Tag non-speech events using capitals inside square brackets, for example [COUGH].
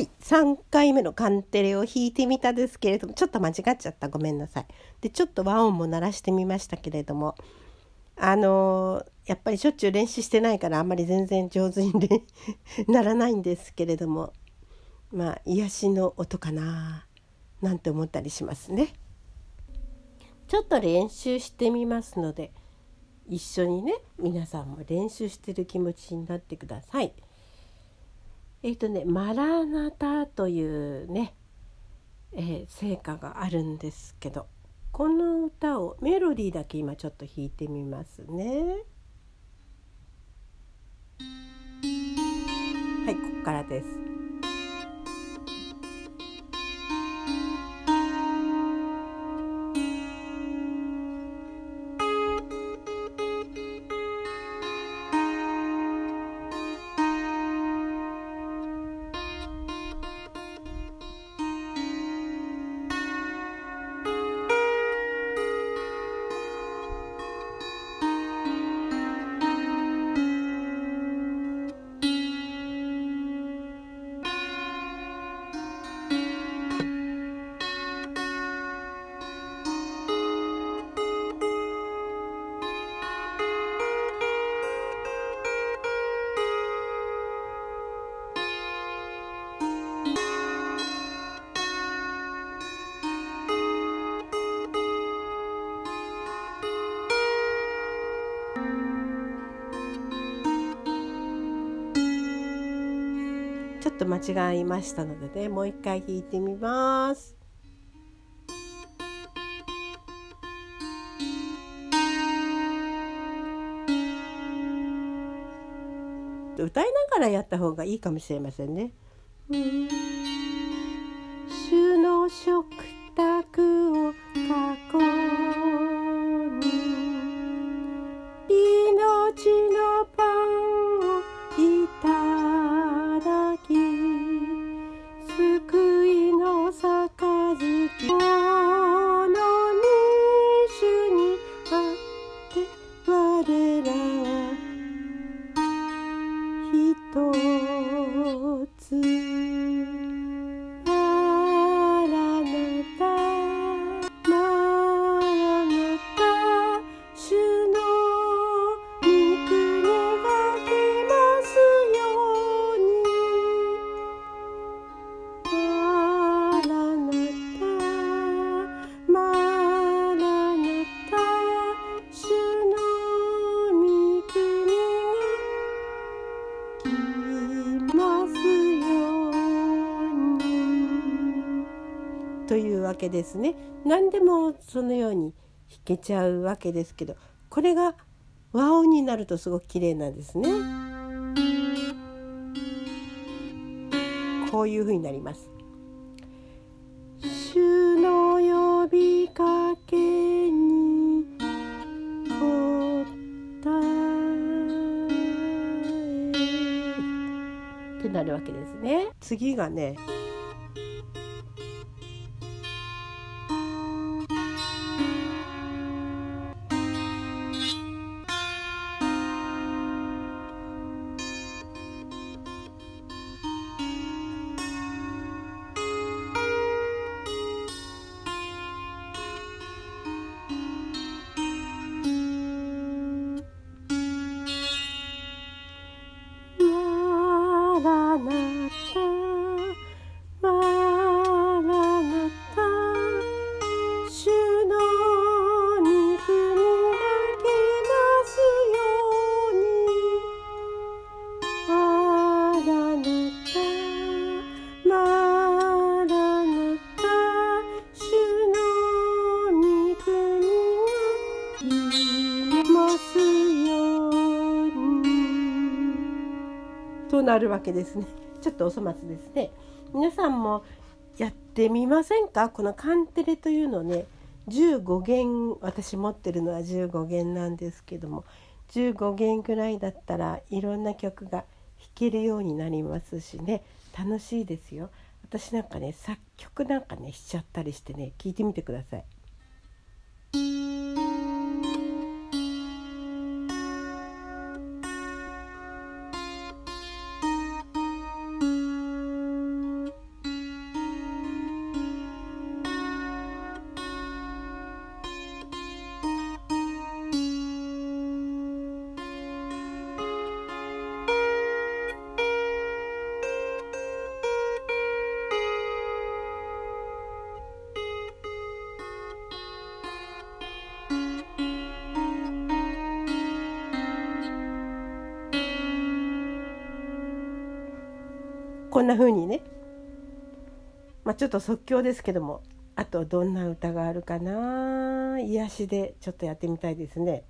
い3回目のカンテレを弾いてみたですけれどもちょっと間違っちゃったごめんなさい。でちょっと和音も鳴らしてみましたけれどもあのやっぱりしょっちゅう練習してないからあんまり全然上手に [LAUGHS] ならないんですけれどもまあ癒しの音かななんて思ったりしますね。ちょっと練習してみますので一緒にね皆さんも練習してる気持ちになってください。えっ、ー、とね「マラナタ」というね、えー、聖歌があるんですけどこの歌をメロディーだけ今ちょっと弾いてみますね。はいここからです。ちょっと間違いましたのでねもう一回弾いてみます。歌いながらやった方がいいかもしれませんね。主の食卓を囲というわけですね。何でもそのように弾けちゃうわけですけどこれが和音になるとすごく綺麗なんですね。こういう風になります。主の呼びかけに答え。ってなるわけですね。次がねが鳴った。となるわけですね。ちょっとお粗末ですね。皆さんもやってみませんか？このカンテレというのね15弦私持ってるのは15弦なんですけども15弦ぐらいだったらいろんな曲が弾けるようになりますしね。楽しいですよ。私なんかね作曲なんかねしちゃったりしてね聞いてみてください。こんな風にね。まあちょっと即興ですけども。あとどんな歌があるかな癒しでちょっとやってみたいですね。